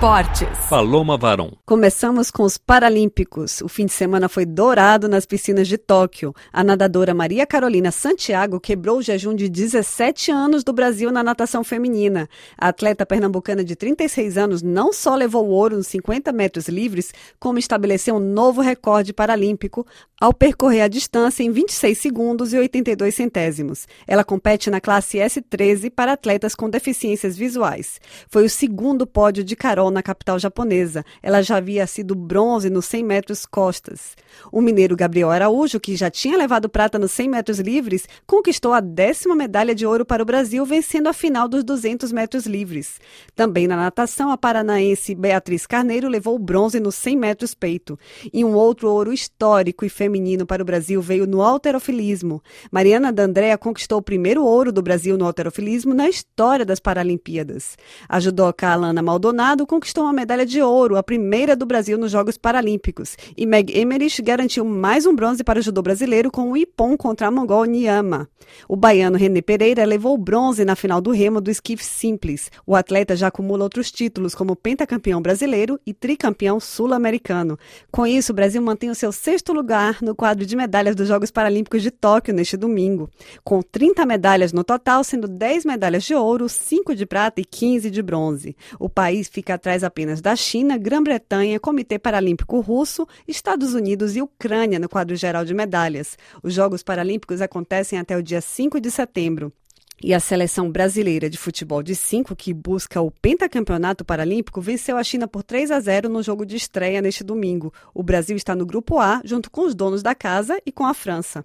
Esportes. Paloma Varon. Começamos com os Paralímpicos. O fim de semana foi dourado nas piscinas de Tóquio. A nadadora Maria Carolina Santiago quebrou o jejum de 17 anos do Brasil na natação feminina. A atleta pernambucana de 36 anos não só levou o ouro nos 50 metros livres, como estabeleceu um novo recorde paralímpico ao percorrer a distância em 26 segundos e 82 centésimos. Ela compete na classe S13 para atletas com deficiências visuais. Foi o segundo pódio de Na capital japonesa. Ela já havia sido bronze nos 100 metros costas. O mineiro Gabriel Araújo, que já tinha levado prata nos 100 metros livres, conquistou a décima medalha de ouro para o Brasil, vencendo a final dos 200 metros livres. Também na natação, a paranaense Beatriz Carneiro levou bronze nos 100 metros peito. E um outro ouro histórico e feminino para o Brasil veio no alterofilismo. Mariana D'Andrea conquistou o primeiro ouro do Brasil no alterofilismo na história das Paralimpíadas. A judoca Alana Maldonado conquistou uma medalha de ouro, a primeira do Brasil nos Jogos Paralímpicos. E Meg Emerich garantiu mais um bronze para o judô brasileiro com o Ipon contra a mongol Niyama. O baiano René Pereira levou bronze na final do remo do esquife simples. O atleta já acumula outros títulos, como pentacampeão brasileiro e tricampeão sul-americano. Com isso, o Brasil mantém o seu sexto lugar no quadro de medalhas dos Jogos Paralímpicos de Tóquio neste domingo, com 30 medalhas no total, sendo 10 medalhas de ouro, 5 de prata e 15 de bronze. O país fica atrás apenas da China, Grã-Bretanha, Comitê Paralímpico Russo, Estados Unidos e Ucrânia no quadro geral de medalhas. Os Jogos Paralímpicos acontecem até o dia 5 de setembro. E a seleção brasileira de futebol de 5, que busca o pentacampeonato paralímpico, venceu a China por 3 a 0 no jogo de estreia neste domingo. O Brasil está no grupo A, junto com os donos da casa e com a França.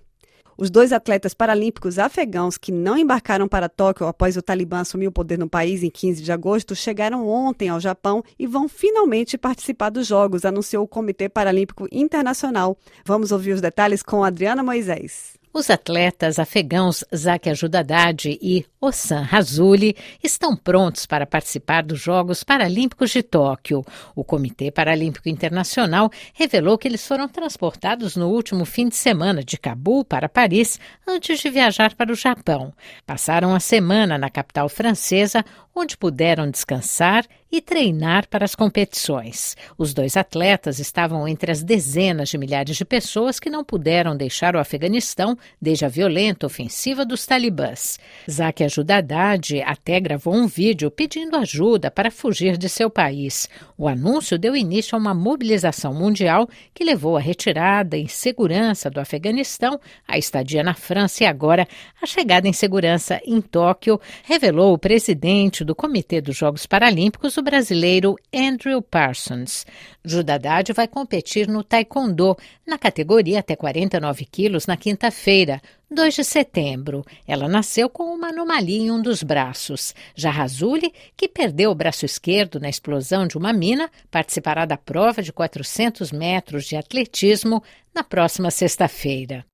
Os dois atletas paralímpicos afegãos que não embarcaram para Tóquio após o Talibã assumir o poder no país em 15 de agosto chegaram ontem ao Japão e vão finalmente participar dos Jogos, anunciou o Comitê Paralímpico Internacional. Vamos ouvir os detalhes com Adriana Moisés. Os atletas afegãos Zaki Ajudadad e Ossan Razuli estão prontos para participar dos Jogos Paralímpicos de Tóquio. O Comitê Paralímpico Internacional revelou que eles foram transportados no último fim de semana de Cabul para Paris antes de viajar para o Japão. Passaram a semana na capital francesa, onde puderam descansar e treinar para as competições. Os dois atletas estavam entre as dezenas de milhares de pessoas que não puderam deixar o Afeganistão desde a violenta ofensiva dos talibãs. Zaki Ajudadad até gravou um vídeo pedindo ajuda para fugir de seu país. O anúncio deu início a uma mobilização mundial que levou à retirada em segurança do Afeganistão, a estadia na França e agora a chegada em segurança em Tóquio, revelou o presidente do Comitê dos Jogos Paralímpicos, o brasileiro Andrew Parsons. Judadad vai competir no Taekwondo, na categoria até 49 quilos, na quinta-feira, 2 de setembro. Ela nasceu com uma anomalia em um dos braços. Já Razuli, que perdeu o braço esquerdo na explosão de uma mina, participará da prova de 400 metros de atletismo na próxima sexta-feira.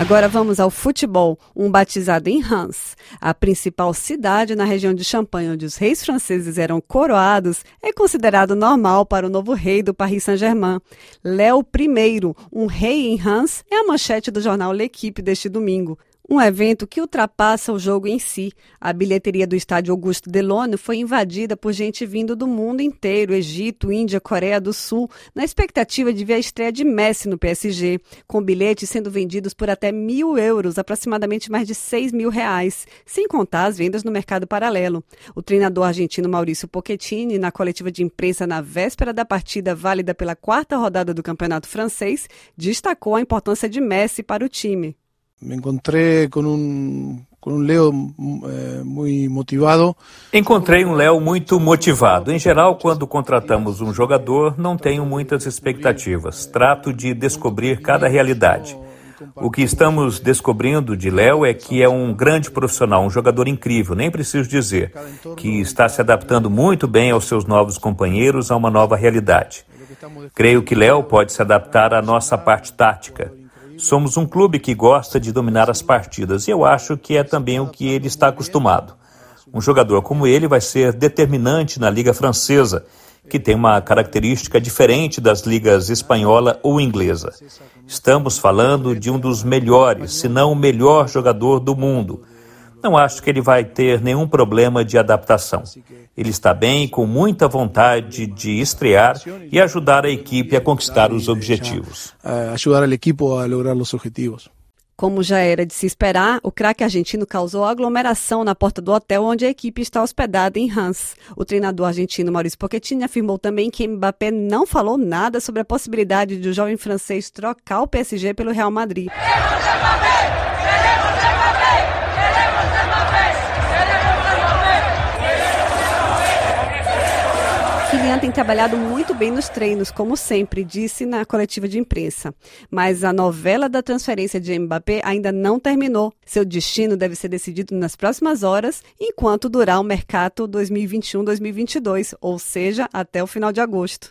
Agora vamos ao futebol. Um batizado em Reims, a principal cidade na região de Champagne, onde os reis franceses eram coroados, é considerado normal para o novo rei do Paris Saint-Germain. Léo I, um rei em Reims, é a manchete do jornal L'Equipe deste domingo. Um evento que ultrapassa o jogo em si. A bilheteria do estádio Augusto Delone foi invadida por gente vindo do mundo inteiro, Egito, Índia, Coreia do Sul, na expectativa de ver a estreia de Messi no PSG, com bilhetes sendo vendidos por até mil euros, aproximadamente mais de seis mil reais, sem contar as vendas no mercado paralelo. O treinador argentino Maurício Pochettini, na coletiva de imprensa na véspera da partida válida pela quarta rodada do campeonato francês, destacou a importância de Messi para o time. Me encontrei com um com um Leo eh, muito motivado. Encontrei um Léo muito motivado. Em geral, quando contratamos um jogador, não tenho muitas expectativas. Trato de descobrir cada realidade. O que estamos descobrindo de Léo é que é um grande profissional, um jogador incrível, nem preciso dizer, que está se adaptando muito bem aos seus novos companheiros, a uma nova realidade. Creio que Léo pode se adaptar à nossa parte tática. Somos um clube que gosta de dominar as partidas e eu acho que é também o que ele está acostumado. Um jogador como ele vai ser determinante na Liga Francesa, que tem uma característica diferente das ligas espanhola ou inglesa. Estamos falando de um dos melhores, se não o melhor jogador do mundo. Não acho que ele vai ter nenhum problema de adaptação. Ele está bem, com muita vontade de estrear e ajudar a equipe a conquistar os objetivos. Ajudar o equipo a lograr os objetivos. Como já era de se esperar, o craque argentino causou aglomeração na porta do hotel onde a equipe está hospedada em Hans. O treinador argentino Maurício Pochettino afirmou também que Mbappé não falou nada sobre a possibilidade de o jovem francês trocar o PSG pelo Real Madrid. Kylian tem trabalhado muito bem nos treinos, como sempre, disse na coletiva de imprensa. Mas a novela da transferência de Mbappé ainda não terminou. Seu destino deve ser decidido nas próximas horas, enquanto durar o mercado 2021-2022, ou seja, até o final de agosto.